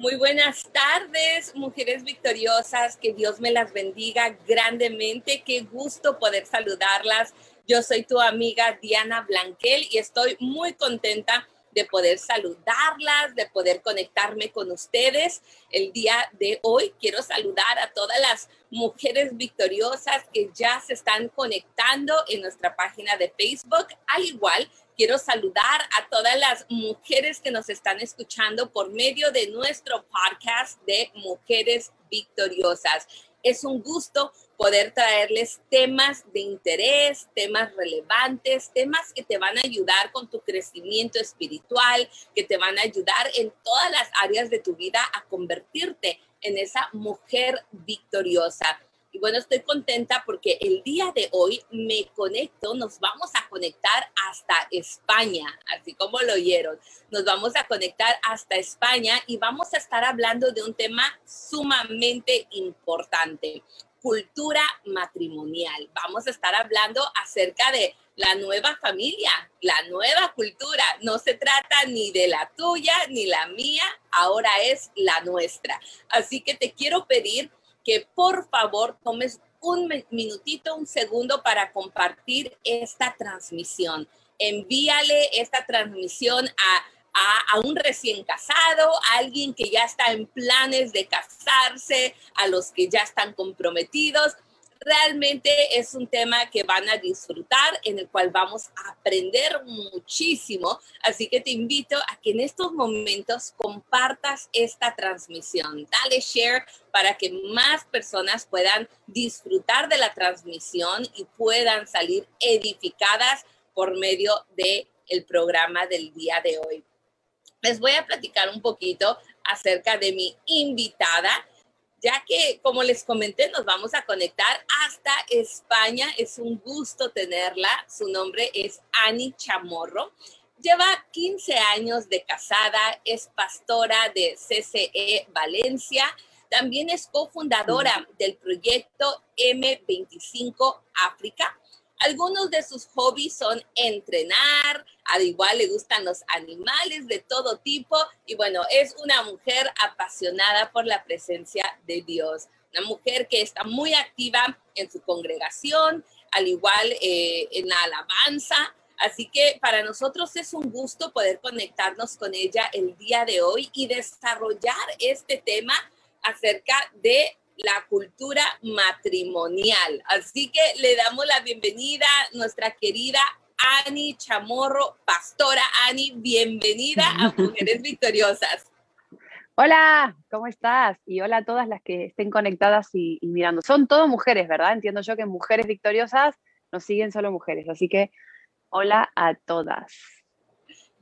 Muy buenas tardes, mujeres victoriosas. Que Dios me las bendiga grandemente. Qué gusto poder saludarlas. Yo soy tu amiga Diana Blanquel y estoy muy contenta de poder saludarlas, de poder conectarme con ustedes. El día de hoy quiero saludar a todas las mujeres victoriosas que ya se están conectando en nuestra página de Facebook, al igual Quiero saludar a todas las mujeres que nos están escuchando por medio de nuestro podcast de Mujeres Victoriosas. Es un gusto poder traerles temas de interés, temas relevantes, temas que te van a ayudar con tu crecimiento espiritual, que te van a ayudar en todas las áreas de tu vida a convertirte en esa mujer victoriosa. Y bueno, estoy contenta porque el día de hoy me conecto, nos vamos a conectar hasta España, así como lo oyeron. Nos vamos a conectar hasta España y vamos a estar hablando de un tema sumamente importante, cultura matrimonial. Vamos a estar hablando acerca de la nueva familia, la nueva cultura. No se trata ni de la tuya ni la mía, ahora es la nuestra. Así que te quiero pedir que por favor tomes un minutito, un segundo para compartir esta transmisión. Envíale esta transmisión a, a, un recién casado, a alguien que ya está en planes de casarse, a los que ya están comprometidos realmente es un tema que van a disfrutar, en el cual vamos a aprender muchísimo. Así que te invito a que en estos momentos compartas esta transmisión. Dale share para que más personas puedan disfrutar de la transmisión y puedan salir edificadas por medio del el programa del día de hoy. Les voy a platicar un poquito acerca de mi invitada ya que, como les comenté, nos vamos a conectar hasta España. Es un gusto tenerla. Su nombre es Ani Chamorro. Lleva 15 años de casada, es pastora de CCE Valencia. También es cofundadora del proyecto M25 África algunos de sus hobbies son entrenar, al igual le gustan los animales de todo tipo y bueno, es una mujer apasionada por la presencia de Dios, una mujer que está muy activa en su congregación, al igual eh, en la alabanza. Así que para nosotros es un gusto poder conectarnos con ella el día de hoy y desarrollar este tema acerca de la cultura matrimonial. Así que le damos la bienvenida a nuestra querida Ani Chamorro, pastora Ani, bienvenida a Mujeres Victoriosas. Hola, ¿cómo estás? Y hola a todas las que estén conectadas y, y mirando. Son todas mujeres, ¿verdad? Entiendo yo que Mujeres Victoriosas nos siguen solo mujeres, así que hola a todas.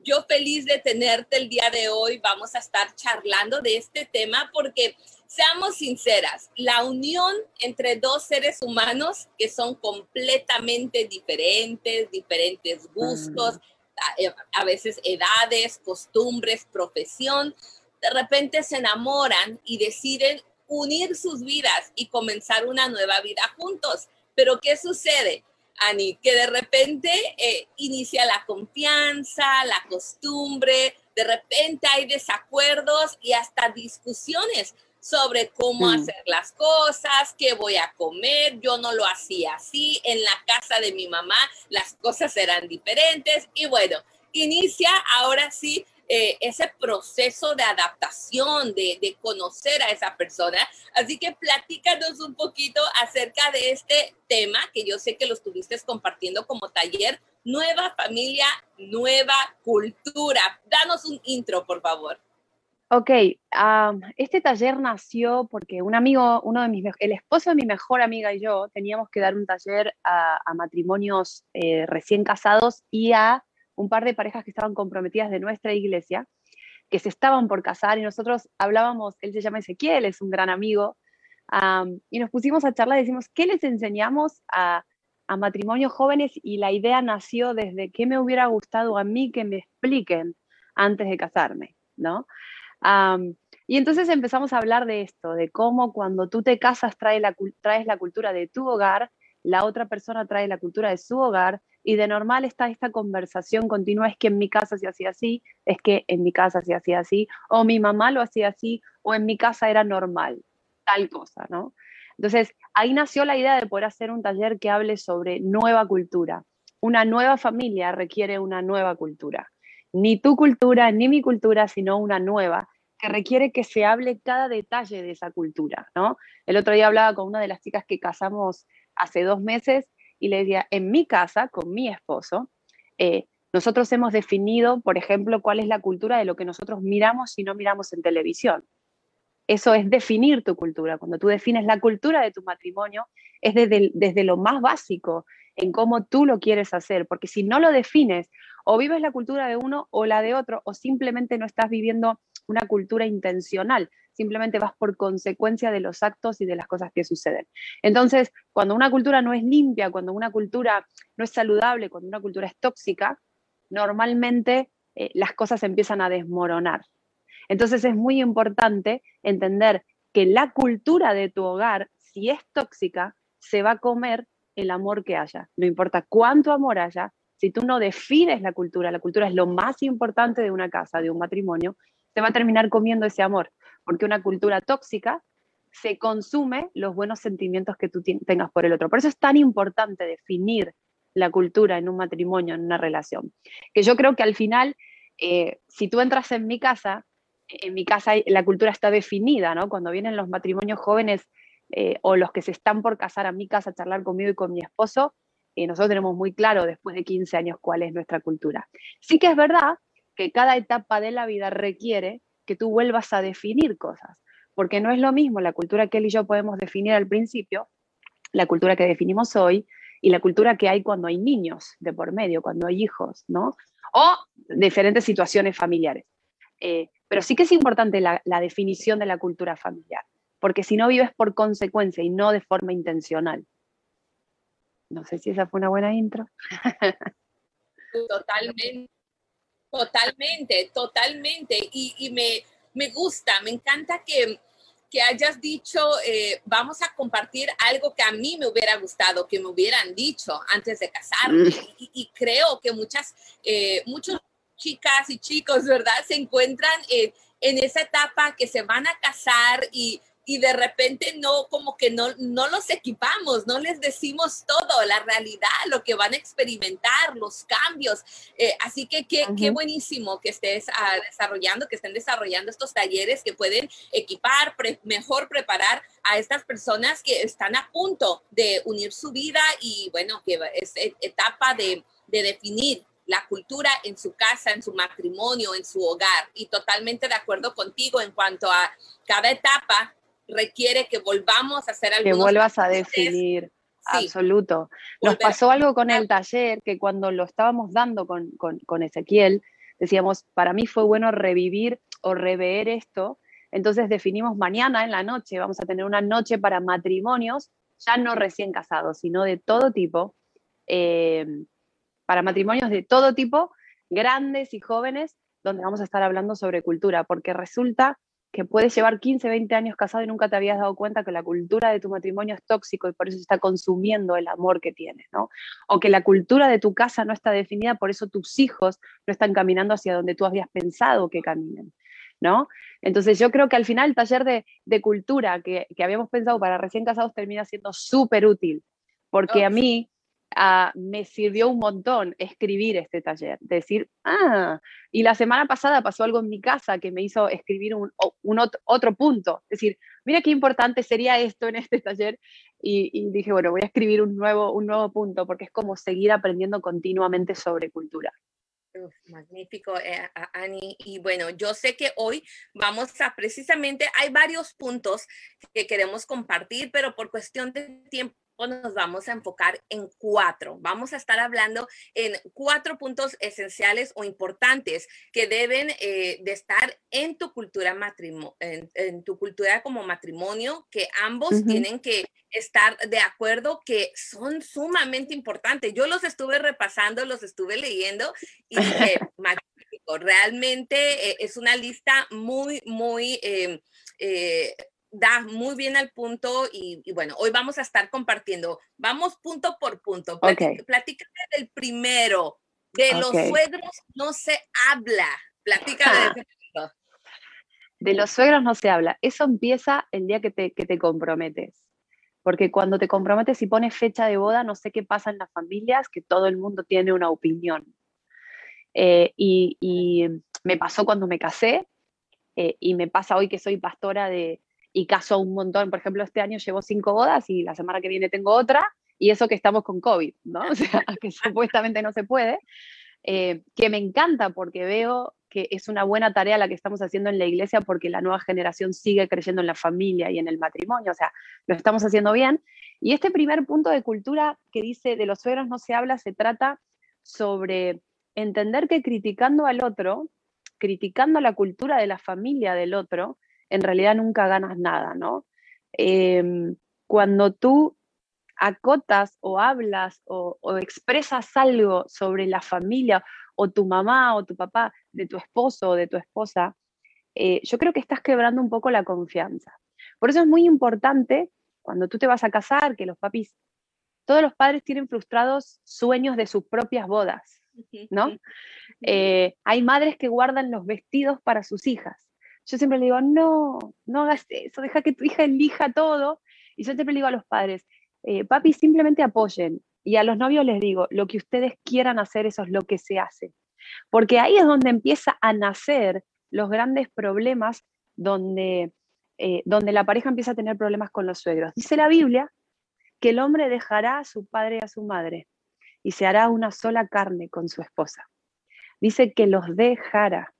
Yo feliz de tenerte el día de hoy. Vamos a estar charlando de este tema porque seamos sinceras, la unión entre dos seres humanos que son completamente diferentes, diferentes gustos, mm. eh, a, veces edades, costumbres, profesión, de repente se enamoran y deciden unir sus vidas y comenzar una nueva vida juntos. Pero ¿qué sucede? Ani, que de repente eh, inicia la confianza, la costumbre, de repente hay desacuerdos y hasta discusiones sobre cómo mm. hacer las cosas, qué voy a comer. Yo no lo hacía así. En la casa de mi mamá las cosas eran diferentes. Y bueno, inicia ahora sí eh, ese proceso de adaptación, de, de, conocer a esa persona. Así que platícanos un poquito acerca de este tema que yo sé que lo estuviste compartiendo como taller, nueva familia, nueva cultura. Danos un intro, por favor. Ok, este taller nació porque un amigo, uno de mis, el esposo de mi mejor amiga y yo teníamos que dar un taller a, matrimonios eh, recién casados y a un par de parejas que estaban comprometidas de nuestra iglesia, que se estaban por casar y nosotros hablábamos, él se llama Ezequiel, es un gran amigo, y nos pusimos a charlar y decimos, ¿qué les enseñamos a, a matrimonios jóvenes? Y la idea nació desde qué me hubiera gustado a mí que me expliquen antes de casarme, ¿no? y entonces empezamos a hablar de esto, de cómo cuando tú te casas traes la, traes la cultura de tu hogar, la otra persona trae la cultura de su hogar, y de normal está esta conversación continua, es que en mi casa se hacía así, es que en mi casa se hacía así, o mi mamá lo hacía así, o en mi casa era normal, tal cosa, ¿no? Entonces, ahí nació la idea de poder hacer un taller que hable sobre nueva cultura. Una nueva familia requiere una nueva cultura. Ni tu cultura, ni mi cultura, sino una nueva que requiere que se hable cada detalle de esa cultura, ¿no? El otro día hablaba con una de las chicas que casamos hace dos meses y le decía, en mi casa, con mi esposo, eh, nosotros hemos definido, por ejemplo, cuál es la cultura de lo que nosotros miramos si no miramos en televisión. Eso es definir tu cultura. Cuando tú defines la cultura de tu matrimonio, es desde, desde lo más básico, en cómo tú lo quieres hacer, porque si no lo defines, o vives la cultura de uno o la de otro, o simplemente no estás viviendo una cultura intencional, simplemente vas por consecuencia de los actos y de las cosas que suceden. Entonces, cuando una cultura no es limpia, cuando una cultura no es saludable, cuando una cultura es tóxica, normalmente eh, las cosas empiezan a desmoronar. Entonces es muy importante entender que la cultura de tu hogar, si es tóxica, se va a comer el amor que haya. No importa cuánto amor haya, si tú no defines la cultura, la cultura es lo más importante de una casa, de un matrimonio, se va a terminar comiendo ese amor, porque una cultura tóxica se consume los buenos sentimientos que tú tengas por el otro. Por eso es tan importante definir la cultura en un matrimonio, en una relación. Que yo creo que al final, eh, si tú entras en mi casa, en mi casa la cultura está definida, ¿no? Cuando vienen los matrimonios jóvenes eh, o los que se están por casar a mi casa a charlar conmigo y con mi esposo, eh, nosotros tenemos muy claro después de 15 años cuál es nuestra cultura. Sí que es verdad que cada etapa de la vida requiere que tú vuelvas a definir cosas, porque no es lo mismo la cultura que él y yo podemos definir al principio, la cultura que definimos hoy y la cultura que hay cuando hay niños de por medio, cuando hay hijos, ¿no? O diferentes situaciones familiares. Eh, pero sí que es importante la, la definición de la cultura familiar, porque si no vives por consecuencia y no de forma intencional. No sé si esa fue una buena intro. Totalmente. Totalmente, totalmente. Y, me, me, gusta, me encanta que, que hayas dicho, eh, vamos a compartir algo que a mí me hubiera gustado, que me hubieran dicho antes de casarme. Mm. Y, creo que muchas, eh, muchas chicas y chicos, ¿verdad? Se encuentran en esa etapa que se van a casar y y de repente no, como que no, no los equipamos, no les decimos todo, la realidad, lo que van a experimentar, los cambios. Eh, así que qué, qué, buenísimo que estés ah, desarrollando, que estén desarrollando estos talleres que pueden equipar, mejor preparar a estas personas que están a punto de unir su vida y bueno, que es e, etapa de, de definir la cultura en su casa, en su matrimonio, en su hogar. Y totalmente de acuerdo contigo en cuanto a cada etapa requiere que volvamos a hacer algo. Que vuelvas a definir. Absoluto. Nos pasó algo con el taller que cuando lo estábamos dando con, con, Ezequiel, decíamos, para mí fue bueno revivir o rever esto. Entonces definimos mañana en la noche, vamos a tener una noche para matrimonios, ya no recién casados, sino de todo tipo, eh, para matrimonios de todo tipo, grandes y jóvenes, donde vamos a estar hablando sobre cultura, porque resulta que puedes llevar 15, 20 años casado y nunca te habías dado cuenta que la cultura de tu matrimonio es tóxico y por eso está consumiendo el amor que tienes, ¿no? O que la cultura de tu casa no está definida, por eso tus hijos no están caminando hacia donde tú habías pensado que caminen, ¿no? Entonces yo creo que al final el taller de, de cultura que, que, habíamos pensado para recién casados termina siendo súper útil, porque a mí me sirvió un montón escribir este taller, decir, ah, y la semana pasada pasó algo en mi casa que me hizo escribir un, otro, punto, decir, mira qué importante sería esto en este taller, y, dije, bueno, voy a escribir un nuevo, un nuevo punto, porque es como seguir aprendiendo continuamente sobre cultura. magnífico, eh, Ani. Y bueno, yo sé que hoy vamos a precisamente, hay varios puntos que queremos compartir, pero por cuestión de tiempo nos vamos a enfocar en cuatro. Vamos a estar hablando en cuatro puntos esenciales o importantes que deben eh, de estar en tu cultura matrimonio, en, tu cultura como matrimonio, que ambos tienen que estar de acuerdo que son sumamente importantes. Yo los estuve repasando, los estuve leyendo y dije, realmente eh, es una lista muy, muy... Em, eh, da muy bien al punto y, bueno, hoy vamos a estar compartiendo. Vamos punto por punto. Platícame el primero. De los suegros no se habla. Platícame de eso. De los suegros no se habla. Eso empieza el día que te, que te comprometes. Porque cuando te comprometes y pones fecha de boda, no sé qué pasa en las familias, que todo el mundo tiene una opinión. Eh, y, y, me pasó cuando me casé, eh, y me pasa hoy que soy pastora de, y caso un montón. Por ejemplo, este año llevo cinco bodas y la semana que viene tengo otra, y eso que estamos con COVID, ¿no? O sea, que supuestamente no se puede, eh, que me encanta porque veo que es una buena tarea la que estamos haciendo en la iglesia porque la nueva generación sigue creyendo en la familia y en el matrimonio, o sea, lo estamos haciendo bien. Y este primer punto de cultura que dice de los suegros no se habla, se trata sobre entender que criticando al otro, criticando la cultura de la familia del otro, en realidad nunca ganas nada, ¿no? Em, cuando tú acotas o hablas o, expresas algo sobre la familia o tu mamá o tu papá, de tu esposo o de tu esposa, eh, yo creo que estás quebrando un poco la confianza. Por eso es muy importante cuando tú te vas a casar, que los papis, todos los padres tienen frustrados sueños de sus propias bodas, ¿no? Eh, hay madres que guardan los vestidos para sus hijas. Yo siempre le digo, no, no hagas eso, deja que tu hija elija todo. Y yo siempre le digo a los padres, eh, papi, simplemente apoyen. Y a los novios les digo, lo que ustedes quieran hacer, eso es lo que se hace. Porque ahí es donde empieza a nacer los grandes problemas donde, eh, donde la pareja empieza a tener problemas con los suegros. Dice la Biblia que el hombre dejará a su padre y a su madre y se hará una sola carne con su esposa. Dice que los dejará.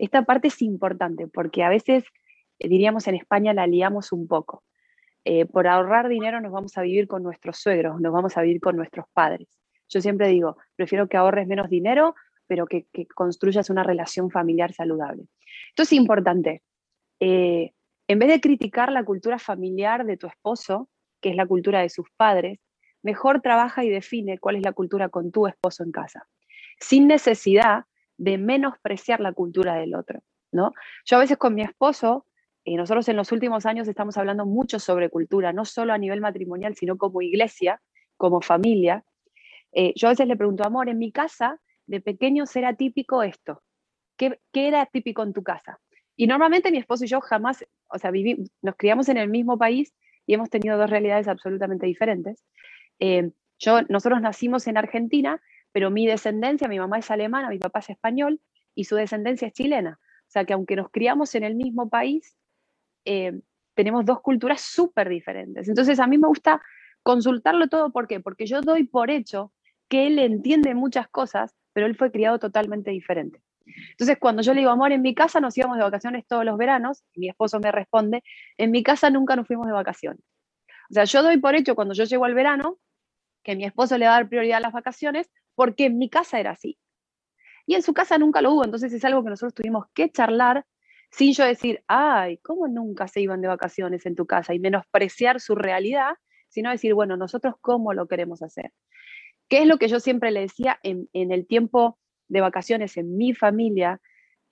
Esta parte es importante porque a veces, eh, diríamos en España, la liamos un poco. Eh, por ahorrar dinero nos vamos a vivir con nuestros suegros, nos vamos a vivir con nuestros padres. Yo siempre digo, prefiero que ahorres menos dinero, pero que, construyas una relación familiar saludable. Esto es importante. Eh, en vez de criticar la cultura familiar de tu esposo, que es la cultura de sus padres, mejor trabaja y define cuál es la cultura con tu esposo en casa, sin necesidad de menospreciar la cultura del otro. ¿no? Yo a veces con mi esposo y nosotros en los últimos años estamos hablando mucho sobre cultura, no solo a nivel matrimonial, sino como iglesia, como familia. Eh, yo a veces le pregunto, amor, en mi casa de pequeños era típico esto. ¿Qué, era típico en tu casa? Y normalmente mi esposo y yo jamás, o sea, nos criamos en el mismo país y hemos tenido dos realidades absolutamente diferentes. Eh, yo, nosotros nacimos en Argentina, pero mi descendencia, mi mamá es alemana, mi papá es español y su descendencia es chilena. O sea que aunque nos criamos en el mismo país, eh, tenemos dos culturas súper diferentes. Entonces a mí me gusta consultarlo todo, ¿por qué? Porque yo doy por hecho que él entiende muchas cosas, pero él fue criado totalmente diferente. Entonces, cuando yo le digo, amor, en mi casa nos íbamos de vacaciones todos los veranos, y mi esposo me responde, en mi casa nunca nos fuimos de vacaciones. O sea, yo doy por hecho cuando yo llego al verano que mi esposo le va a dar prioridad a las vacaciones, porque en mi casa era así. Y en su casa nunca lo hubo, entonces es algo que nosotros tuvimos que charlar sin yo decir, ay, ¿cómo nunca se iban de vacaciones en tu casa? Y menospreciar su realidad, sino decir, bueno, nosotros cómo lo queremos hacer. ¿Qué es lo que yo siempre le decía en, el tiempo de vacaciones en mi familia?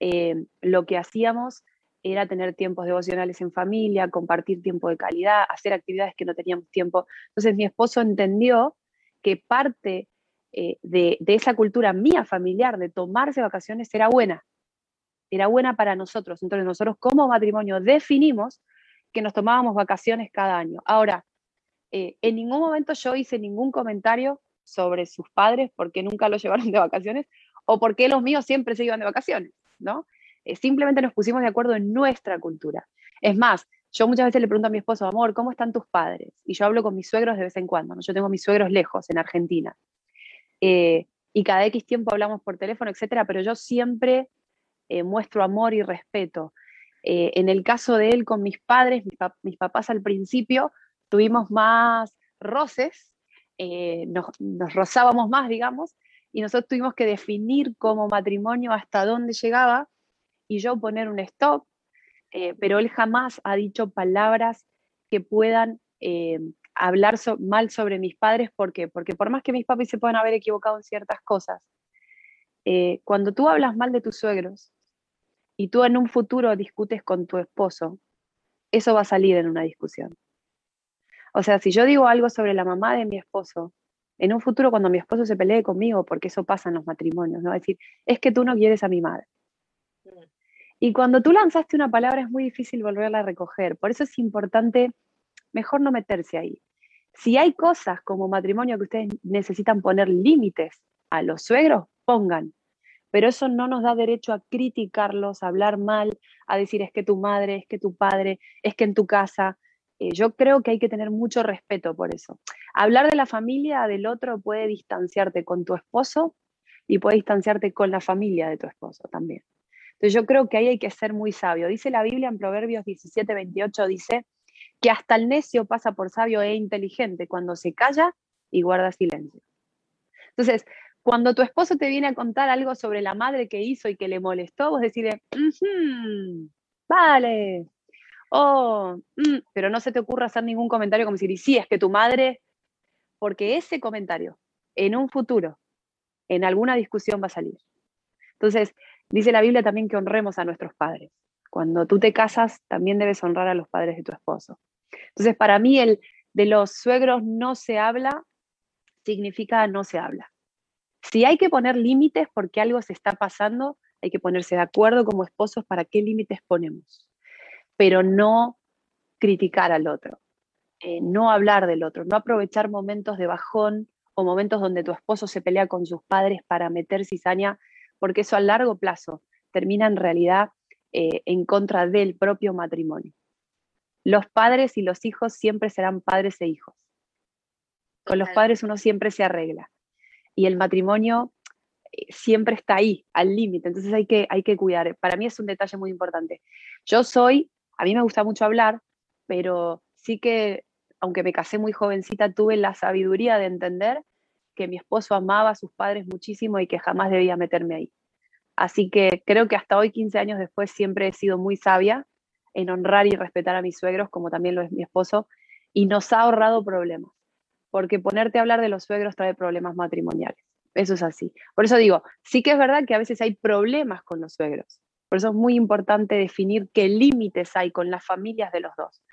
Eh, lo que hacíamos era tener tiempos devocionales en familia, compartir tiempo de calidad, hacer actividades que no teníamos tiempo. Entonces mi esposo entendió que parte eh, de, esa cultura mía familiar de tomarse vacaciones era buena, era buena para nosotros. Entonces nosotros como matrimonio definimos que nos tomábamos vacaciones cada año. Ahora, eh, en ningún momento yo hice ningún comentario sobre sus padres, porque nunca los llevaron de vacaciones, o porque los míos siempre se iban de vacaciones, ¿no? Eh, simplemente nos pusimos de acuerdo en nuestra cultura. Es más, yo muchas veces le pregunto a mi esposo, amor, ¿cómo están tus padres? Y yo hablo con mis suegros de vez en cuando, ¿no? Yo tengo mis suegros lejos, en Argentina. Eh, y cada X tiempo hablamos por teléfono, etcétera, pero yo siempre eh, muestro amor y respeto. Eh, en el caso de él con mis padres, mis, papás al principio, tuvimos más roces, eh, nos, rozábamos más, digamos, y nosotros tuvimos que definir como matrimonio hasta dónde llegaba y yo poner un stop, pero él jamás ha dicho palabras que puedan hablar mal sobre mis padres. ¿Por qué? Porque por más que mis papis se puedan haber equivocado en ciertas cosas, cuando tú hablas mal de tus suegros, y tú en un futuro discutes con tu esposo, eso va a salir en una discusión. O sea, si yo digo algo sobre la mamá de mi esposo en un futuro cuando mi esposo se pelee conmigo, porque eso pasa en los matrimonios, ¿no? Es decir, es que tú no quieres a mi madre. Mm. Y cuando tú lanzaste una palabra es muy difícil volverla a recoger. Por eso es importante mejor no meterse ahí. Si hay cosas como matrimonio que ustedes necesitan poner límites a los suegros, pongan. Pero eso no nos da derecho a criticarlos, a hablar mal, a decir es que tu madre, es que tu padre, es que en tu casa. Eh, yo creo que hay que tener mucho respeto por eso. Hablar de la familia del otro puede distanciarte con tu esposo y puede distanciarte con la familia de tu esposo también. Entonces yo creo que ahí hay que ser muy sabio. Dice la Biblia en Proverbios 17, 28, dice que hasta el necio pasa por sabio e inteligente cuando se calla y guarda silencio. Entonces, cuando tu esposo te viene a contar algo sobre la madre que hizo y que le molestó, vos decís, vale, oh, mm", pero no se te ocurra hacer ningún comentario como decir, sí, es que tu madre, porque ese comentario en un futuro, en alguna discusión va a salir. Entonces, dice la Biblia también que honremos a nuestros padres. Cuando tú te casas, también debes honrar a los padres de tu esposo. Entonces, para mí, el de los suegros no se habla significa no se habla. Si hay que poner límites porque algo se está pasando, hay que ponerse de acuerdo como esposos para qué límites ponemos, pero no criticar al otro, eh, no hablar del otro, no aprovechar momentos de bajón o momentos donde tu esposo se pelea con sus padres para meter cizaña, porque eso a largo plazo termina en realidad eh, en contra del propio matrimonio. Los padres y los hijos siempre serán padres e hijos. Con los padres uno siempre se arregla y el matrimonio eh, siempre está ahí, al límite, entonces hay que, hay que cuidar. Para mí es un detalle muy importante. Yo soy, a mí me gusta mucho hablar, pero sí que, aunque me casé muy jovencita, tuve la sabiduría de entender que mi esposo amaba a sus padres muchísimo y que jamás debía meterme ahí. Así que creo que hasta hoy, 15 años después, siempre he sido muy sabia en honrar y respetar a mis suegros, como también lo es mi esposo, y nos ha ahorrado problemas porque ponerte a hablar de los suegros trae problemas matrimoniales. Eso es así. Por eso digo, sí que es verdad que a veces hay problemas con los suegros. Por eso es muy importante definir qué límites hay con las familias de los dos.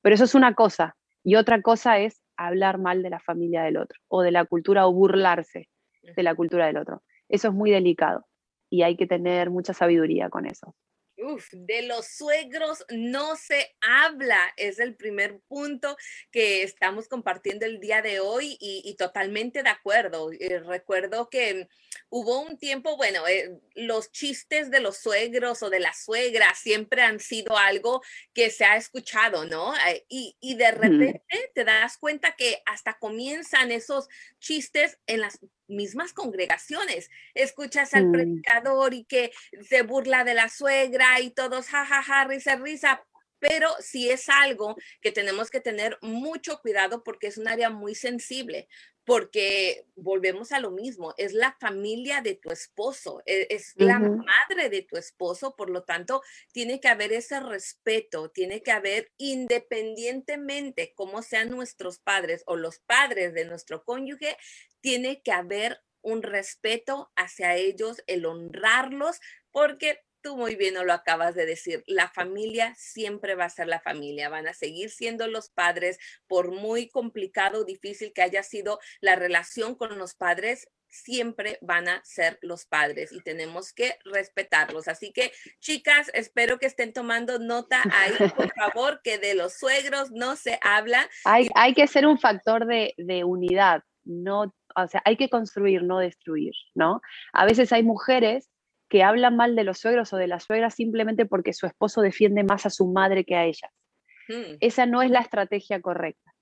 Pero eso es una cosa. Y otra cosa es hablar mal de la familia del otro, o de la cultura, o burlarse de la cultura del otro. Eso es muy delicado y hay que tener mucha sabiduría con eso. Uf, de los suegros no se habla, es el primer punto que estamos compartiendo el día de hoy y, totalmente de acuerdo. Eh, recuerdo que hubo un tiempo, bueno, eh, los chistes de los suegros o de la suegra siempre han sido algo que se ha escuchado, ¿no? Eh, y, y, de repente te das cuenta que hasta comienzan esos chistes en las mismas congregaciones. Escuchas al mm. predicador y que se burla de la suegra y todos jajaja, ja, ja, risa, risa. Pero sí es algo que tenemos que tener mucho cuidado porque es un área muy sensible, porque volvemos a lo mismo, es la familia de tu esposo, e, es, la madre de tu esposo, por lo tanto, tiene que haber ese respeto, tiene que haber, independientemente cómo sean nuestros padres o los padres de nuestro cónyuge, tiene que haber un respeto hacia ellos, el honrarlos, porque tú muy bien lo acabas de decir, la familia siempre va a ser la familia, van a seguir siendo los padres, por muy complicado o difícil que haya sido la relación con los padres, siempre van a ser los padres y tenemos que respetarlos. Así que, chicas, espero que estén tomando nota ahí, por favor, que de los suegros no se habla. Hay, hay que ser un factor de, de unidad, no o sea, hay que construir, no destruir, ¿no? A veces hay mujeres que hablan mal de los suegros o de las suegras simplemente porque su esposo defiende más a su madre que a ellas. Hmm. Esa no es la estrategia correcta.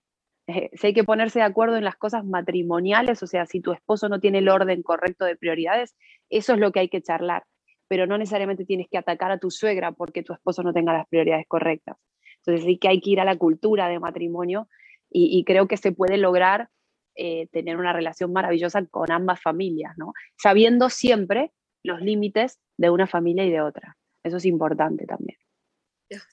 Eh, si hay que ponerse de acuerdo en las cosas matrimoniales, o sea, si tu esposo no tiene el orden correcto de prioridades, eso es lo que hay que charlar, pero no necesariamente tienes que atacar a tu suegra porque tu esposo no tenga las prioridades correctas. Entonces sí que hay que ir a la cultura de matrimonio y creo que se puede lograr eh, tener una relación maravillosa con ambas familias, ¿no? Sabiendo siempre los límites de una familia y de otra. Eso es importante también.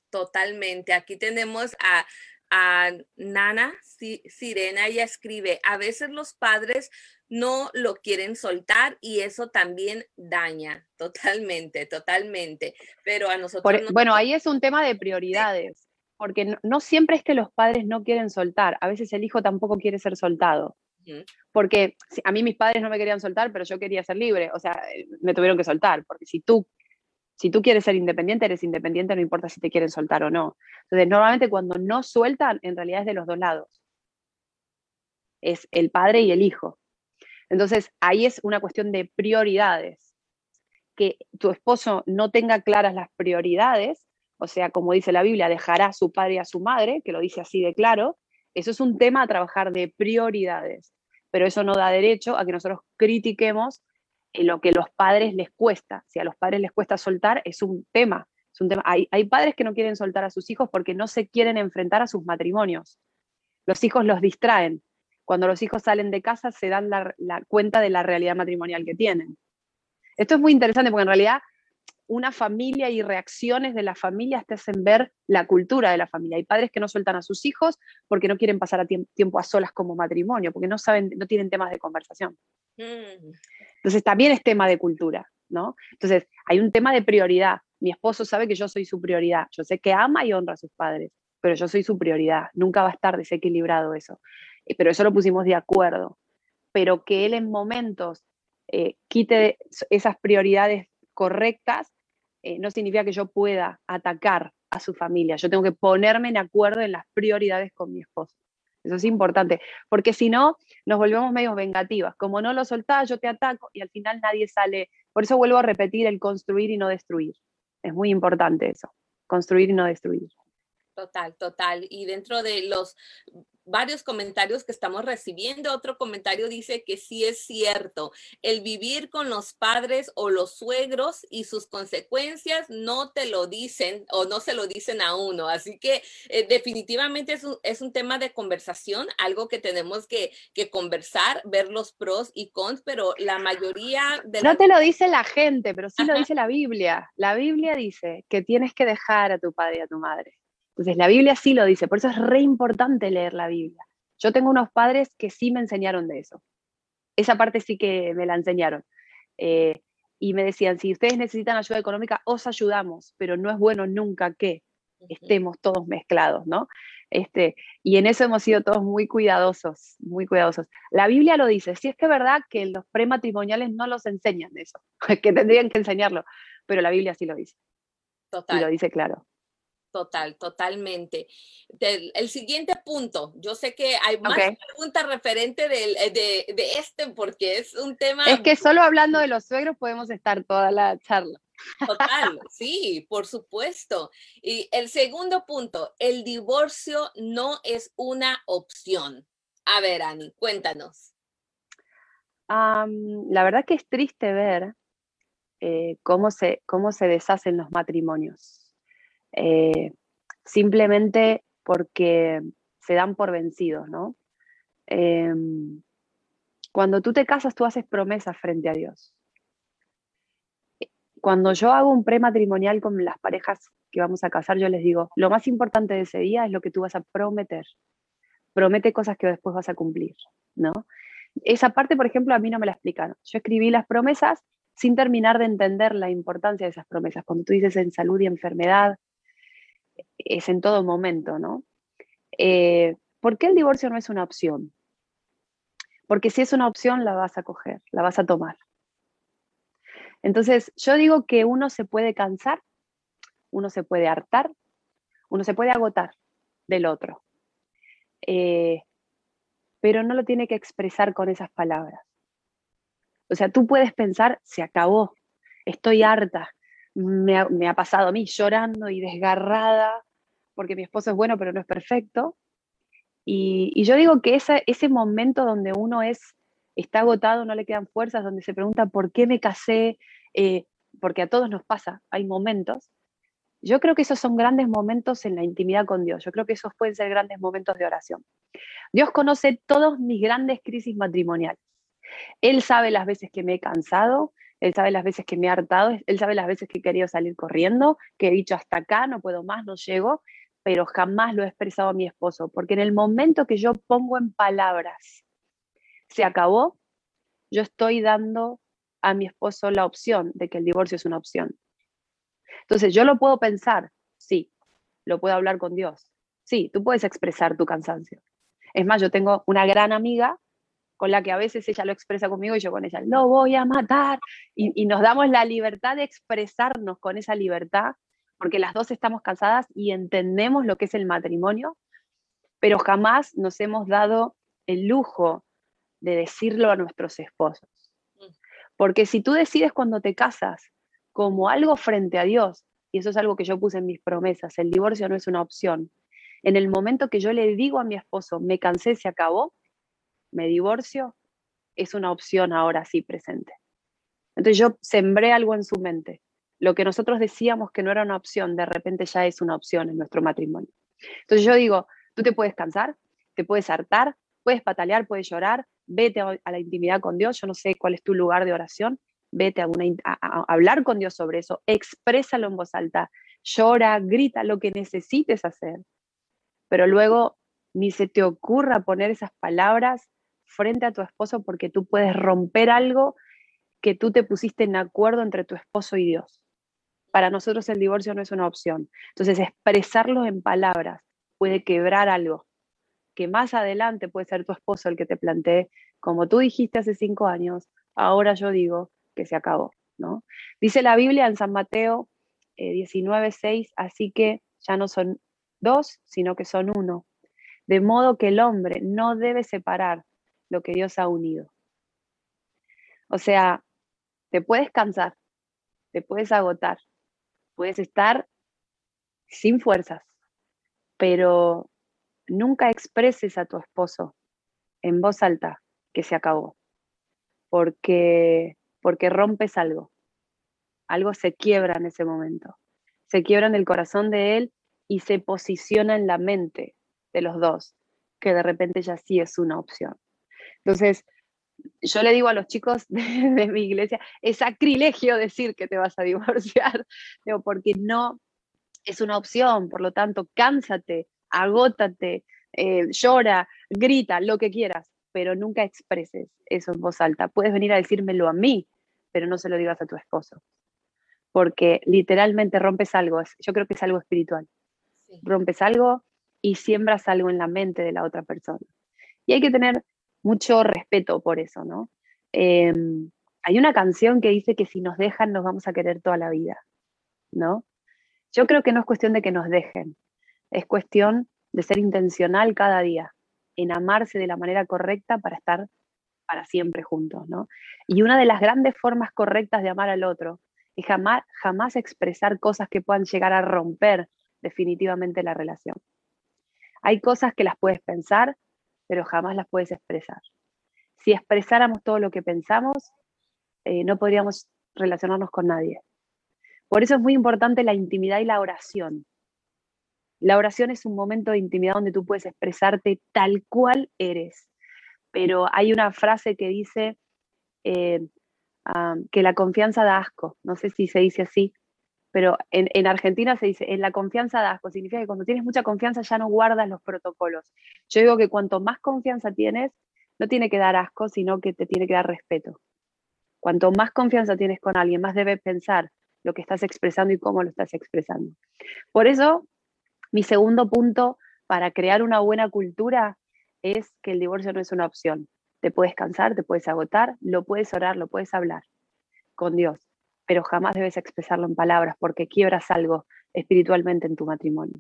Totalmente. Aquí tenemos a, a Nana Sirena, ella escribe, a veces los padres no lo quieren soltar y eso también daña totalmente, totalmente. Pero a nosotros... E, bueno, ahí es un tema de prioridades porque no, siempre es que los padres no quieren soltar, a veces el hijo tampoco quiere ser soltado. Porque a mí mis padres no me querían soltar, pero yo quería ser libre. O sea, eh, me tuvieron que soltar, porque si tú, si tú quieres ser independiente, eres independiente, no importa si te quieren soltar o no. Entonces, normalmente cuando no sueltan, en realidad es de los dos lados. Es el padre y el hijo. Entonces, ahí es una cuestión de prioridades. Que tu esposo no tenga claras las prioridades, o sea, como dice la Biblia, dejará a su padre y a su madre, que lo dice así de claro, eso es un tema a trabajar de prioridades, pero eso no da derecho a que nosotros critiquemos lo que a los padres les cuesta. Si a los padres les cuesta soltar, es un tema. Es un tema. Hay, padres que no quieren soltar a sus hijos porque no se quieren enfrentar a sus matrimonios. Los hijos los distraen. Cuando los hijos salen de casa se dan la cuenta de la realidad matrimonial que tienen. Esto es muy interesante porque en realidad una familia y reacciones de las familias te hacen ver la cultura de la familia. Hay padres que no sueltan a sus hijos porque no quieren pasar a tiempo a solas como matrimonio, porque no saben, no tienen temas de conversación. Mm. Entonces también es tema de cultura, ¿no? Entonces hay un tema de prioridad. Mi esposo sabe que yo soy su prioridad. Yo sé que ama y honra a sus padres, pero yo soy su prioridad. Nunca va a estar desequilibrado eso. Eh, pero eso lo pusimos de acuerdo. Pero que él en momentos eh, quite esas prioridades correctas eh, no significa que yo pueda atacar a su familia. Yo tengo que ponerme en acuerdo en las prioridades con mi esposo. Eso es importante, porque si no, nos volvemos medio vengativas. Como no lo soltás, yo te ataco y al final nadie sale. Por eso vuelvo a repetir el construir y no destruir. Es muy importante eso, construir y no destruir. Total, total. Y dentro de los varios comentarios que estamos recibiendo. Otro comentario dice que sí es cierto, el vivir con los padres o los suegros y sus consecuencias no te lo dicen o no se lo dicen a uno. Así que eh, definitivamente es un, es un, tema de conversación, algo que tenemos que, que, conversar, ver los pros y cons, pero la mayoría de... No te lo dice la gente, pero sí lo dice la Biblia. La Biblia dice que tienes que dejar a tu padre y a tu madre. Entonces, la Biblia sí lo dice, por eso es re importante leer la Biblia. Yo tengo unos padres que sí me enseñaron de eso. Esa parte sí que me la enseñaron. Eh, y me decían, si ustedes necesitan ayuda económica, os ayudamos, pero no es bueno nunca que estemos todos mezclados, ¿no? Este, y en eso hemos sido todos muy cuidadosos, muy cuidadosos. La Biblia lo dice, sí es que es verdad que los prematrimoniales no los enseñan de eso, que tendrían que enseñarlo, pero la Biblia sí lo dice. Total. Y lo dice claro. Total, totalmente. el siguiente punto, yo sé que hay más preguntas referente eh, de, de, este porque es un tema... Es que solo hablando de los suegros podemos estar toda la charla. Total, sí, por supuesto. Y el segundo punto, el divorcio no es una opción. A ver, Ani, cuéntanos. la verdad que es triste ver eh, cómo, se, cómo se deshacen los matrimonios eh, simplemente porque se dan por vencidos, ¿no? Em, cuando tú te casas, tú haces promesas frente a Dios. Cuando yo hago un prematrimonial con las parejas que vamos a casar, yo les digo, lo más importante de ese día es lo que tú vas a prometer. Promete cosas que después vas a cumplir, ¿no? Esa parte, por ejemplo, a mí no me la explicaron. Yo escribí las promesas sin terminar de entender la importancia de esas promesas. Cuando tú dices en salud y enfermedad, es en todo momento, ¿no? Eh, ¿Por qué el divorcio no es una opción? Porque si es una opción, la vas a coger, la vas a tomar. Entonces, yo digo que uno se puede cansar, uno se puede hartar, uno se puede agotar del otro, eh, pero no lo tiene que expresar con esas palabras. O sea, tú puedes pensar, se acabó, estoy harta, me ha, pasado a mí llorando y desgarrada porque mi esposo es bueno pero no es perfecto. Y, yo digo que ese, ese momento donde uno es, está agotado, no le quedan fuerzas, donde se pregunta por qué me casé, eh, porque a todos nos pasa, hay momentos. Yo creo que esos son grandes momentos en la intimidad con Dios. Yo creo que esos pueden ser grandes momentos de oración. Dios conoce todos mis grandes crisis matrimoniales. Él sabe las veces que me he cansado, él sabe las veces que me he hartado, Él sabe las veces que he querido salir corriendo, que he dicho hasta acá, no puedo más, no llego, pero jamás lo he expresado a mi esposo, porque en el momento que yo pongo en palabras, se acabó, yo estoy dando a mi esposo la opción de que el divorcio es una opción. Entonces, yo lo puedo pensar, sí, lo puedo hablar con Dios, sí, tú puedes expresar tu cansancio. Es más, yo tengo una gran amiga con la que a veces ella lo expresa conmigo y yo con ella, lo voy a matar. Y, nos damos la libertad de expresarnos con esa libertad, porque las dos estamos casadas y entendemos lo que es el matrimonio, pero jamás nos hemos dado el lujo de decirlo a nuestros esposos. Porque si tú decides cuando te casas como algo frente a Dios, y eso es algo que yo puse en mis promesas, el divorcio no es una opción. En el momento que yo le digo a mi esposo, me cansé, se acabó, me divorcio, es una opción ahora sí presente. Entonces yo sembré algo en su mente. Lo que nosotros decíamos que no era una opción, de repente ya es una opción en nuestro matrimonio. Entonces yo digo, tú te puedes cansar, te puedes hartar, puedes patalear, puedes llorar, vete a, la intimidad con Dios, yo no sé cuál es tu lugar de oración, vete a, hablar con Dios sobre eso, exprésalo en voz alta, llora, grita lo que necesites hacer, pero luego ni se te ocurra poner esas palabras frente a tu esposo porque tú puedes romper algo que tú te pusiste en acuerdo entre tu esposo y Dios. Para nosotros el divorcio no es una opción. Entonces, expresarlo en palabras puede quebrar algo que más adelante puede ser tu esposo el que te plantee, como tú dijiste hace cinco años, ahora yo digo que se acabó. ¿no? Dice la Biblia en San Mateo eh, 19:6, así que ya no son dos, sino que son uno. De modo que el hombre no debe separar lo que Dios ha unido. O sea, te puedes cansar, te puedes agotar, puedes estar sin fuerzas, pero nunca expreses a tu esposo en voz alta que se acabó, porque, porque rompes algo, algo se quiebra en ese momento, se quiebra en el corazón de él y se posiciona en la mente de los dos, que de repente ya sí es una opción. Entonces, yo le digo a los chicos de, mi iglesia, es sacrilegio decir que te vas a divorciar, porque no es una opción, por lo tanto, cánsate, agótate, eh, llora, grita, lo que quieras, pero nunca expreses eso en voz alta. Puedes venir a decírmelo a mí, pero no se lo digas a tu esposo, porque literalmente rompes algo, yo creo que es algo espiritual. Rompes algo y siembras algo en la mente de la otra persona. Y hay que tener mucho respeto por eso, ¿no? Em, hay una canción que dice que si nos dejan nos vamos a querer toda la vida, ¿no? Yo creo que no es cuestión de que nos dejen, es cuestión de ser intencional cada día, en amarse de la manera correcta para estar para siempre juntos, ¿no? Y una de las grandes formas correctas de amar al otro es jamás, jamás expresar cosas que puedan llegar a romper definitivamente la relación. Hay cosas que las puedes pensar, pero jamás las puedes expresar. Si expresáramos todo lo que pensamos, eh, no podríamos relacionarnos con nadie. Por eso es muy importante la intimidad y la oración. La oración es un momento de intimidad donde tú puedes expresarte tal cual eres. Pero hay una frase que dice eh, ah, que la confianza da asco. No sé si se dice así, pero en, Argentina se dice, en la confianza da asco, significa que cuando tienes mucha confianza ya no guardas los protocolos. Yo digo que cuanto más confianza tienes, no tiene que dar asco, sino que te tiene que dar respeto. Cuanto más confianza tienes con alguien, más debes pensar lo que estás expresando y cómo lo estás expresando. Por eso, mi segundo punto para crear una buena cultura es que el divorcio no es una opción. Te puedes cansar, te puedes agotar, lo puedes orar, lo puedes hablar con Dios pero jamás debes expresarlo en palabras porque quiebras algo espiritualmente en tu matrimonio.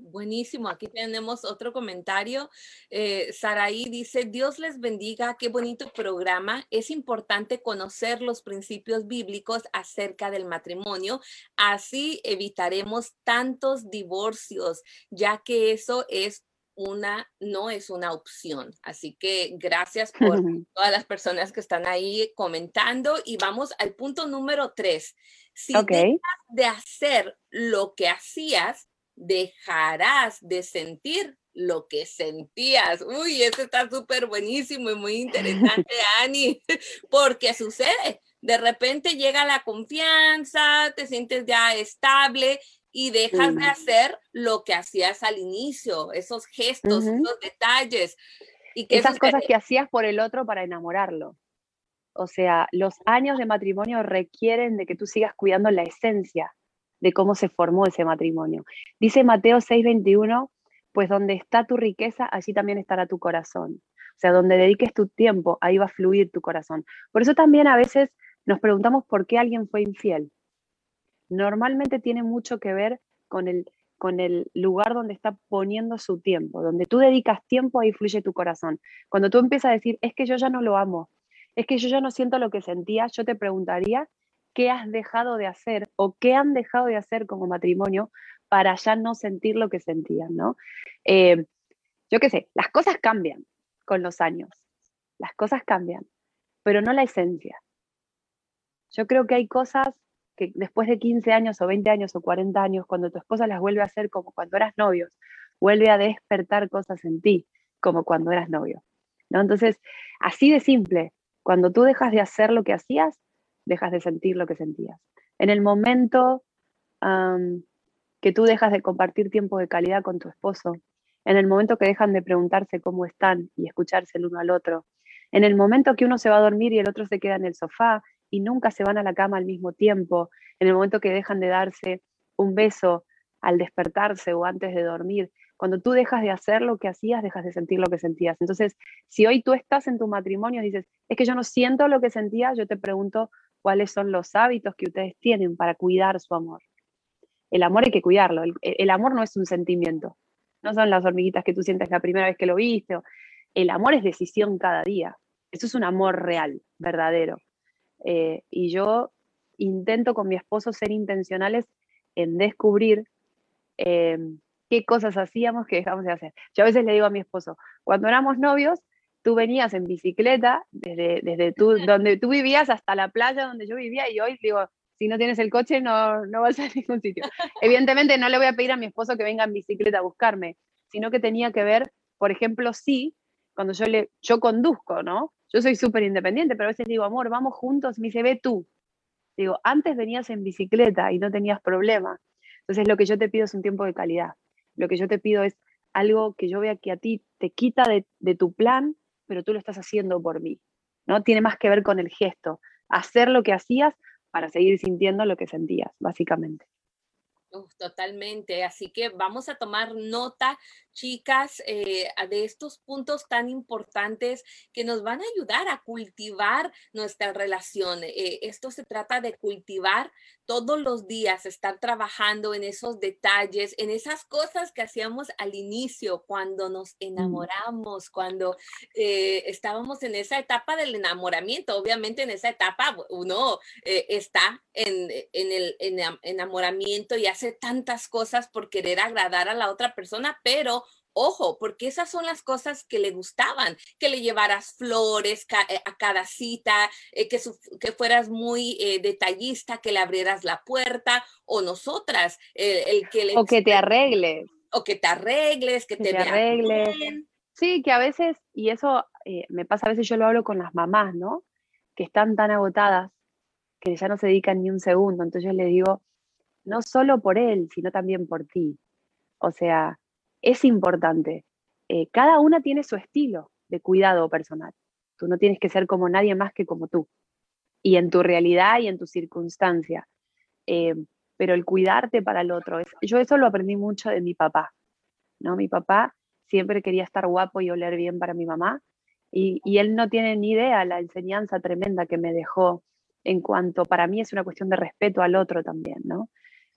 Buenísimo, aquí tenemos otro comentario. Eh, Saraí dice, Dios les bendiga, qué bonito programa. Es importante conocer los principios bíblicos acerca del matrimonio, así evitaremos tantos divorcios, ya que eso es una, no es una opción. Así que gracias por todas las personas que están ahí comentando y vamos al punto número tres. Si dejas de hacer lo que hacías, dejarás de sentir lo que sentías. Uy, eso está súper buenísimo y muy interesante, Ani, porque sucede. De repente llega la confianza, te sientes ya estable y dejas de hacer lo que hacías al inicio, esos gestos, esos detalles. Y que Esas cosas que hacías por el otro para enamorarlo. O sea, los años de matrimonio requieren de que tú sigas cuidando la esencia de cómo se formó ese matrimonio. Dice Mateo 6:21, pues donde está tu riqueza, allí también estará tu corazón. O sea, donde dediques tu tiempo, ahí va a fluir tu corazón. Por eso también a veces nos preguntamos por qué alguien fue infiel. Normalmente tiene mucho que ver con el, con el lugar donde está poniendo su tiempo. Donde tú dedicas tiempo, ahí fluye tu corazón. Cuando tú empiezas a decir, es que yo ya no lo amo, es que yo ya no siento lo que sentía, yo te preguntaría, ¿qué has dejado de hacer o qué han dejado de hacer como matrimonio para ya no sentir lo que sentían, ¿no? Eh, yo qué sé, las cosas cambian con los años, las cosas cambian, pero no la esencia. Yo creo que hay cosas que después de 15 años o 20 años o 40 años, cuando tu esposa las vuelve a hacer como cuando eras novios, vuelve a despertar cosas en ti como cuando eras novio. ¿no? Entonces, así de simple, cuando tú dejas de hacer lo que hacías, dejas de sentir lo que sentías. En el momento que tú dejas de compartir tiempo de calidad con tu esposo, en el momento que dejan de preguntarse cómo están y escucharse el uno al otro, en el momento que uno se va a dormir y el otro se queda en el sofá y nunca se van a la cama al mismo tiempo, en el momento que dejan de darse un beso al despertarse o antes de dormir, cuando tú dejas de hacer lo que hacías, dejas de sentir lo que sentías. Entonces, si hoy tú estás en tu matrimonio y dices, es que yo no siento lo que sentía, yo te pregunto cuáles son los hábitos que ustedes tienen para cuidar su amor el amor hay que cuidarlo. El, amor no es un sentimiento. No son las hormiguitas que tú sientes la primera vez que lo viste. El amor es decisión cada día. Eso es un amor real, verdadero. Eh, y yo intento con mi esposo ser intencionales en descubrir eh, qué cosas hacíamos que dejamos de hacer. Yo a veces le digo a mi esposo, cuando éramos novios, tú venías en bicicleta desde, desde tú, donde tú vivías hasta la playa donde yo vivía y hoy digo, si no tienes el coche no, no vas a ningún sitio. Evidentemente no le voy a pedir a mi esposo que venga en bicicleta a buscarme, sino que tenía que ver, por ejemplo, sí, cuando yo, le, yo conduzco, ¿no? Yo soy súper independiente, pero a veces digo, amor, vamos juntos, me dice, ve tú. Digo, antes venías en bicicleta y no tenías problema. Entonces lo que yo te pido es un tiempo de calidad. Lo que yo te pido es algo que yo vea que a ti te quita de, de tu plan, pero tú lo estás haciendo por mí. ¿no? Tiene más que ver con el gesto. Hacer lo que hacías para seguir sintiendo lo que sentías, básicamente totalmente. Así que vamos a tomar nota, chicas, eh, de estos puntos tan importantes que nos van a ayudar a cultivar nuestra relación. Eh, esto se trata de cultivar todos los días, estar trabajando en esos detalles, en esas cosas que hacíamos al inicio, cuando nos mm. enamoramos, cuando eh, estábamos en esa etapa del enamoramiento. Obviamente en esa etapa uno está en, en el enamoramiento y hace tantas cosas por querer agradar a la otra persona, pero ojo, porque esas son las cosas que le gustaban, que le llevaras flores eh, a cada cita, eh, que, que, fueras muy eh, detallista, que le abrieras la puerta, o nosotras, el que le... O que te arregles. O que te arregles, que, te, arregles. Sí, que a veces, y eso me pasa a veces, yo lo hablo con las mamás, ¿no? Que están tan agotadas que ya no se dedican ni un segundo. Entonces yo le digo, no solo por él, sino también por ti. O sea, es importante. Eh, cada una tiene su estilo de cuidado personal. Tú no tienes que ser como nadie más que como tú. Y en tu realidad y en tu circunstancia. Eh, pero el cuidarte para el otro, yo eso lo aprendí mucho de mi papá. ¿no? Mi papá siempre quería estar guapo y oler bien para mi mamá. Y, y él no tiene ni idea la enseñanza tremenda que me dejó en cuanto, para mí es una cuestión de respeto al otro también, ¿no?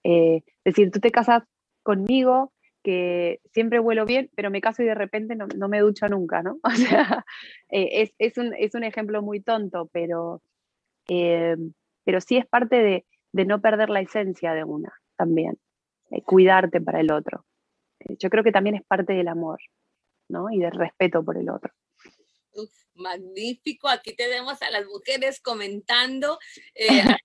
Eh, es decir, tú te casas conmigo, que siempre vuelo bien, pero me caso y de repente no, me ducho nunca, ¿no? O sea, eh, es, un, ejemplo muy tonto, pero, eh, pero sí es parte de, no perder la esencia de una también, cuidarte para el otro. yo creo que también es parte del amor, ¿no? Y del respeto por el otro. magnífico, aquí tenemos a las mujeres comentando.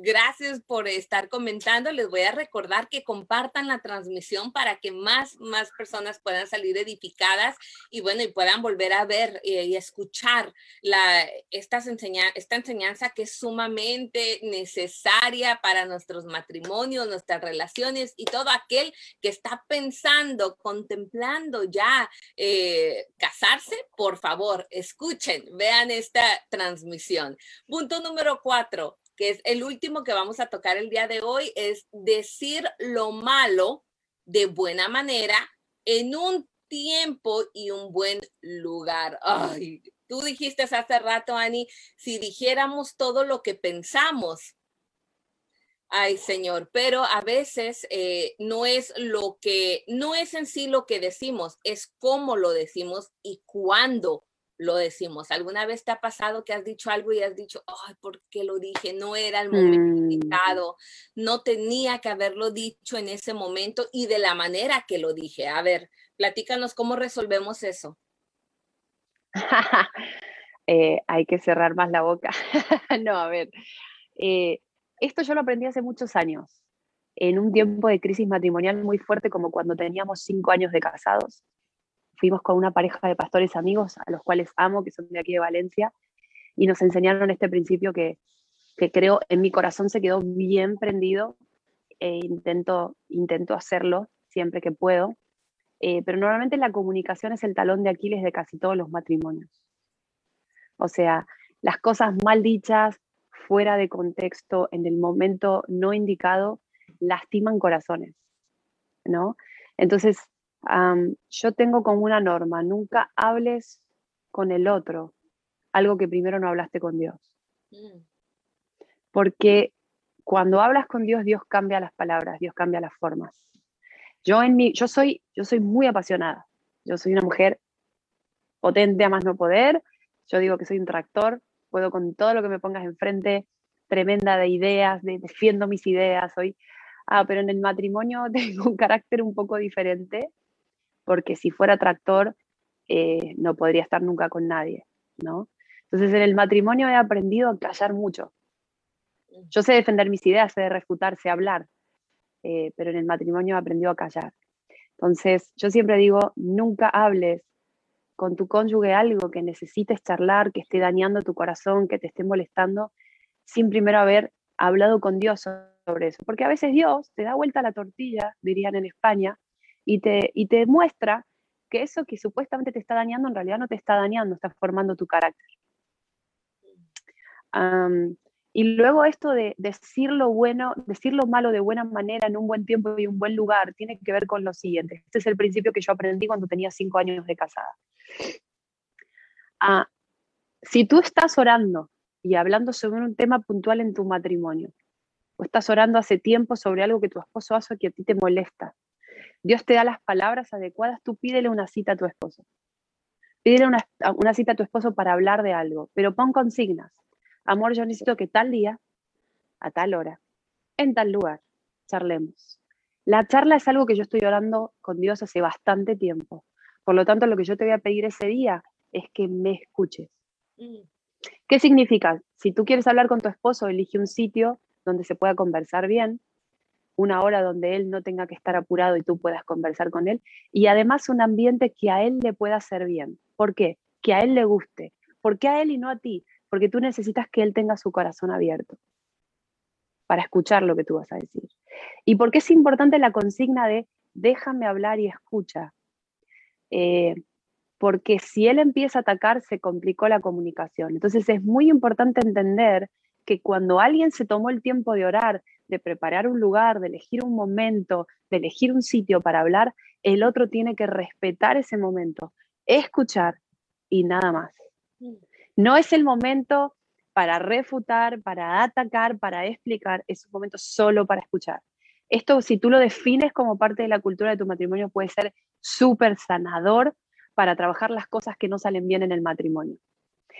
gracias por estar comentando. Les voy a recordar que compartan la transmisión para que más, más personas puedan salir edificadas y bueno, y puedan volver a ver eh, y escuchar la, esta enseñanza que es sumamente necesaria para nuestros matrimonios, nuestras relaciones y todo aquel que está pensando, contemplando ya eh, casarse, por favor, escuchen, vean esta transmisión. Punto número cuatro, que es el último que vamos a tocar el día de hoy, es decir lo malo de buena manera en un tiempo y un buen lugar. Ay, tú dijiste hace rato, Ani, si dijéramos todo lo que pensamos. Ay, Señor, pero a veces eh, no es lo que, no es en sí lo que decimos, es cómo lo decimos y cuándo lo decimos. ¿Alguna vez te ha pasado que has dicho algo y has dicho, ay, ¿por qué lo dije? No era el momento mm. indicado, no tenía que haberlo dicho en ese momento y de la manera que lo dije. A ver, platícanos cómo resolvemos eso. Eh, hay que cerrar más la boca. no, a ver, eh, esto yo lo aprendí hace muchos años, en un tiempo de crisis matrimonial muy fuerte como cuando teníamos cinco años de casados fuimos con una pareja de pastores amigos a los cuales amo, que son de aquí de Valencia, y nos enseñaron este principio que, que creo en mi corazón se quedó bien prendido e intento, intento hacerlo siempre que puedo. Eh, pero normalmente la comunicación es el talón de Aquiles de casi todos los matrimonios. O sea, las cosas mal dichas, fuera de contexto, en el momento no indicado, lastiman corazones, ¿no? Entonces, yo tengo como una norma, nunca hables con el otro algo que primero no hablaste con Dios. Mm. Porque cuando hablas con Dios, Dios cambia las palabras, Dios cambia las formas. Yo, en mi, yo, soy, yo soy muy apasionada. Yo soy una mujer potente a más no poder. Yo digo que soy un tractor. Puedo con todo lo que me pongas enfrente, tremenda de ideas, de, defiendo mis ideas. Soy, ah, pero en el matrimonio tengo un carácter un poco diferente porque si fuera tractor eh, no podría estar nunca con nadie, ¿no? Entonces en el matrimonio he aprendido a callar mucho. Yo sé defender mis ideas, sé refutar, sé hablar, eh, pero en el matrimonio he aprendido a callar. Entonces yo siempre digo, nunca hables con tu cónyuge algo que necesites charlar, que esté dañando tu corazón, que te esté molestando, sin primero haber hablado con Dios sobre eso. Porque a veces Dios te da vuelta la tortilla, dirían en España, y te, y te muestra que eso que supuestamente te está dañando en realidad no te está dañando, está formando tu carácter. y luego esto de decir lo bueno, decir lo malo de buena manera en un buen tiempo y un buen lugar, tiene que ver con lo siguiente. Este es el principio que yo aprendí cuando tenía cinco años de casada. Ah, si tú estás orando y hablando sobre un tema puntual en tu matrimonio, o estás orando hace tiempo sobre algo que tu esposo hace que a ti te molesta, Dios te da las palabras adecuadas, tú pídele una cita a tu esposo. Pídele una, cita a tu esposo para hablar de algo, pero pon consignas. Amor, yo necesito que tal día, a tal hora, en tal lugar, charlemos. La charla es algo que yo estoy orando con Dios hace bastante tiempo. Por lo tanto, lo que yo te voy a pedir ese día es que me escuches. Mm. ¿Qué significa? Si tú quieres hablar con tu esposo, elige un sitio donde se pueda conversar bien, una hora donde él no tenga que estar apurado y tú puedas conversar con él. Y además un ambiente que a él le pueda hacer bien. ¿Por qué? Que a él le guste. ¿Por qué a él y no a ti? Porque tú necesitas que él tenga su corazón abierto para escuchar lo que tú vas a decir. ¿Y por qué es importante la consigna de déjame hablar y escucha? Eh, porque si él empieza a atacar, se complicó la comunicación. Entonces es muy importante entender que cuando alguien se tomó el tiempo de orar, de preparar un lugar, de elegir un momento, de elegir un sitio para hablar, el otro tiene que respetar ese momento, escuchar y nada más. Mm. No es el momento para refutar, para atacar, para explicar, es un momento solo para escuchar. Esto, si tú lo defines como parte de la cultura de tu matrimonio, puede ser súper sanador para trabajar las cosas que no salen bien en el matrimonio.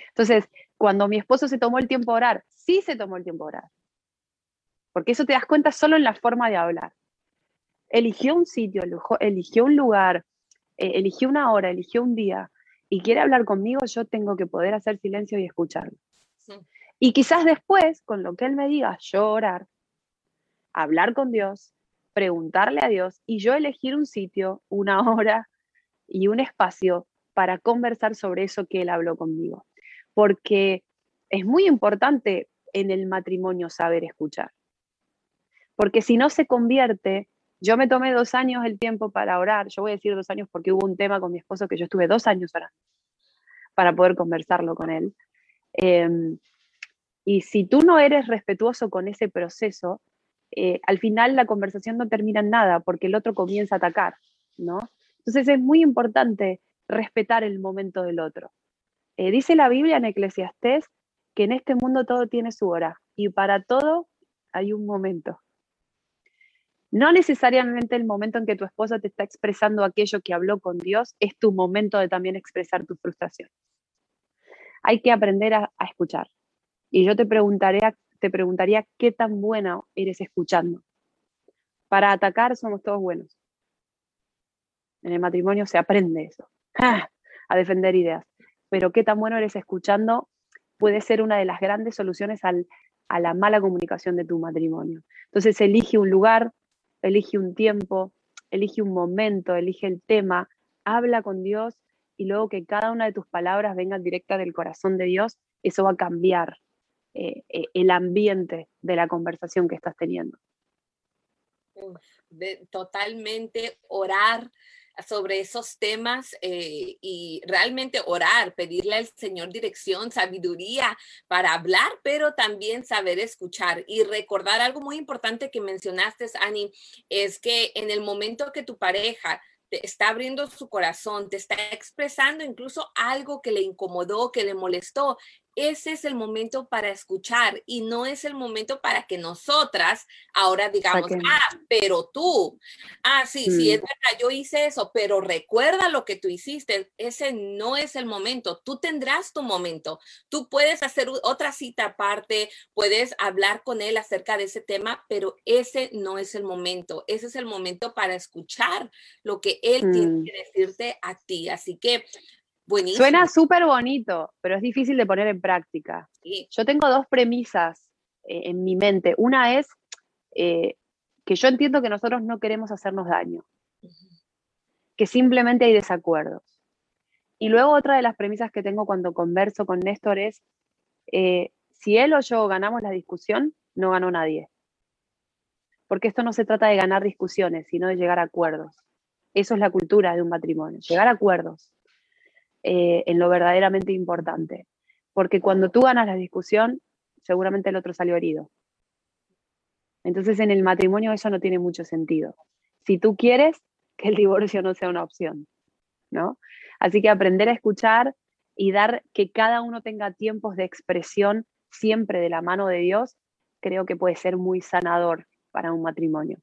Entonces, cuando mi esposo se tomó el tiempo de orar, sí se tomó el tiempo de orar. Porque eso te das cuenta solo en la forma de hablar. Eligió un sitio, eligió un lugar, eh, eligió una hora, eligió un día y quiere hablar conmigo, yo tengo que poder hacer silencio y escucharlo. Y quizás después, con lo que él me diga, yo orar, hablar con Dios, preguntarle a Dios y yo elegir un sitio, una hora y un espacio para conversar sobre eso que él habló conmigo porque es muy importante en el matrimonio saber escuchar. Porque si no se convierte, yo me tomé dos años el tiempo para orar, yo voy a decir dos años porque hubo un tema con mi esposo que yo estuve dos años orando para poder conversarlo con él. Em, y si tú no eres respetuoso con ese proceso, eh, al final la conversación no termina en nada porque el otro comienza a atacar, ¿no? Entonces es muy importante respetar el momento del otro. Eh, dice la Biblia en Eclesiastés que en este mundo todo tiene su hora y para todo hay un momento. No necesariamente el momento en que tu esposa te está expresando aquello que habló con Dios es tu momento de también expresar tu frustración. Hay que aprender a, escuchar. Y yo te preguntaría, te preguntaría qué tan buena eres escuchando. Para atacar somos todos buenos. En el matrimonio se aprende eso, a defender ideas. Pero qué tan bueno eres escuchando puede ser una de las grandes soluciones a la mala comunicación de tu matrimonio. Entonces elige un lugar, elige un tiempo, elige un momento, elige el tema, habla con Dios y luego que cada una de tus palabras venga directa del corazón de Dios, eso va a cambiar eh, eh, el ambiente de la conversación que estás teniendo. totalmente orar sobre esos temas eh, y realmente orar, pedirle al Señor dirección, sabiduría para hablar, pero también saber escuchar. Y recordar algo muy importante que mencionaste, Ani, es que en el momento que tu pareja te está abriendo su corazón, te está expresando incluso algo que le incomodó, que le molestó, ese es el momento para escuchar y no es el momento para que nosotras ahora digamos, ah, pero tú, ah, sí, sí, es verdad, yo hice eso, pero recuerda lo que tú hiciste, ese no es el momento, tú tendrás tu momento, tú puedes hacer otra cita aparte, puedes hablar con él acerca de ese tema, pero ese no es el momento, ese es el momento para escuchar lo que él tiene mm. que decirte a ti, así que Suena súper bonito, pero es difícil de poner en práctica. Yo tengo dos premisas eh, en mi mente. Una es eh, que yo entiendo que nosotros no queremos hacernos daño, que simplemente hay desacuerdos. Y luego otra de las premisas que tengo cuando converso con Néstor es, eh, si él o yo ganamos la discusión, no ganó nadie. Porque esto no se trata de ganar discusiones, sino de llegar a acuerdos. Eso es la cultura de un matrimonio, llegar a acuerdos. Eh, en lo verdaderamente importante. Porque cuando tú ganas la discusión, seguramente el otro salió herido. Entonces en el matrimonio eso no tiene mucho sentido. Si tú quieres que el divorcio no sea una opción, ¿no? Así que aprender a escuchar y dar que cada uno tenga tiempos de expresión siempre de la mano de Dios, creo que puede ser muy sanador para un matrimonio.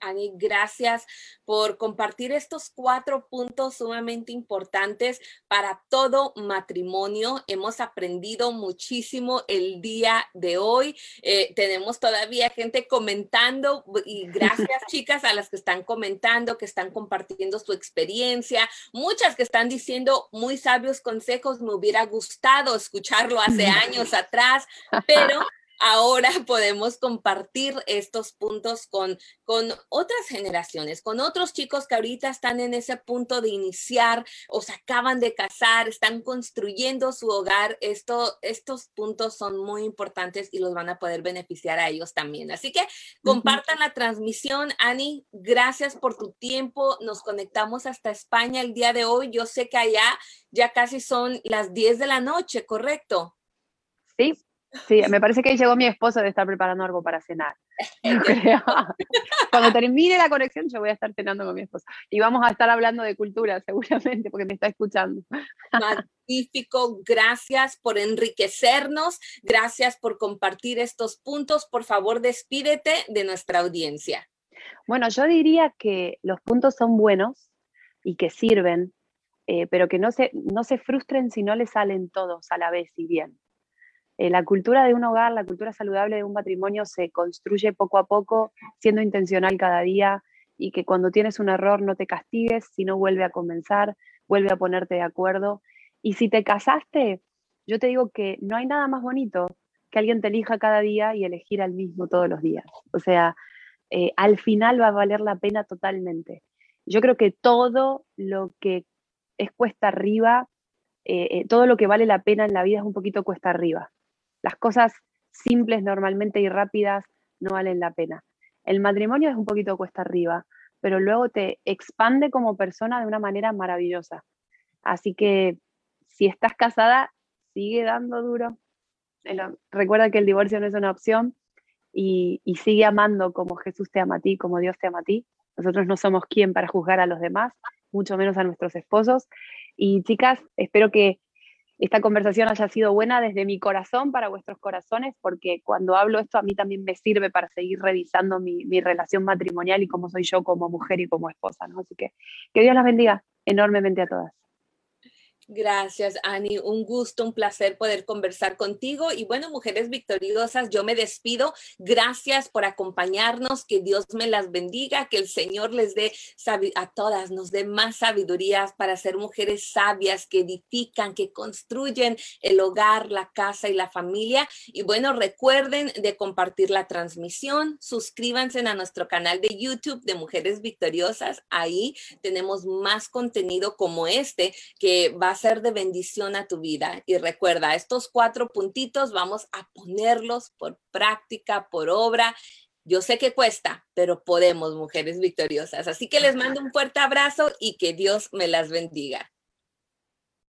Ani, gracias por compartir estos cuatro puntos sumamente importantes para todo matrimonio. Hemos aprendido muchísimo el día de hoy. Eh, tenemos todavía gente comentando y gracias chicas a las que están comentando, que están compartiendo su experiencia, muchas que están diciendo muy sabios consejos. Me hubiera gustado escucharlo hace años atrás, pero ahora podemos compartir estos puntos con, con otras generaciones, con otros chicos que ahorita están en ese punto de iniciar o se acaban de casar, están construyendo su hogar. Esto, estos puntos son muy importantes y los van a poder beneficiar a ellos también. Así que compartan la transmisión. Ani, gracias por tu tiempo. Nos conectamos hasta España el día de hoy. Yo sé que allá ya casi son las 10 de la noche, ¿correcto? Sí, Sí, me parece que llegó mi esposo de estar preparando algo para cenar. Cuando termine la conexión, yo voy a estar cenando con mi esposo. Y vamos a estar hablando de cultura, seguramente, porque me está escuchando. Magnífico, gracias por enriquecernos, gracias por compartir estos puntos. Por favor, despídete de nuestra audiencia. Bueno, yo diría que los puntos son buenos y que sirven, eh, pero que no se, no se frustren si no les salen todos a la vez y bien. Eh, la cultura de un hogar, la cultura saludable de un matrimonio se construye poco a poco, siendo intencional cada día y que cuando tienes un error no te castigues, sino vuelve a comenzar, vuelve a ponerte de acuerdo. Y si te casaste, yo te digo que no hay nada más bonito que alguien te elija cada día y elegir al mismo todos los días. O sea, eh, al final va a valer la pena totalmente. Yo creo que todo lo que es cuesta arriba, eh, todo lo que vale la pena en la vida es un poquito cuesta arriba. Las cosas simples normalmente y rápidas no valen la pena. El matrimonio es un poquito cuesta arriba, pero luego te expande como persona de una manera maravillosa. Así que si estás casada, sigue dando duro. Recuerda que el divorcio no es una opción y, sigue amando como Jesús te ama a ti, como Dios te ama a ti. nosotros no somos quien para juzgar a los demás, mucho menos a nuestros esposos. Y chicas, espero que esta conversación haya sido buena desde mi corazón para vuestros corazones, porque cuando hablo esto a mí también me sirve para seguir revisando mi, relación matrimonial y cómo soy yo como mujer y como esposa. ¿no? Así que que Dios las bendiga enormemente a todas. Gracias, Ani. Un gusto, un placer poder conversar contigo. Y bueno, mujeres victoriosas, yo me despido. Gracias por acompañarnos. Que Dios me las bendiga, que el Señor les dé a todas, nos dé más sabiduría para ser mujeres sabias que edifican, que construyen el hogar, la casa y la familia. Y bueno, recuerden de compartir la transmisión. Suscríbanse a nuestro canal de YouTube de Mujeres Victoriosas. Ahí tenemos más contenido como este que va ser de bendición a tu vida. Y recuerda, estos cuatro puntitos vamos a ponerlos por práctica, por obra. Yo sé que cuesta, pero podemos, mujeres victoriosas. Así que les mando un fuerte abrazo y que Dios me las bendiga.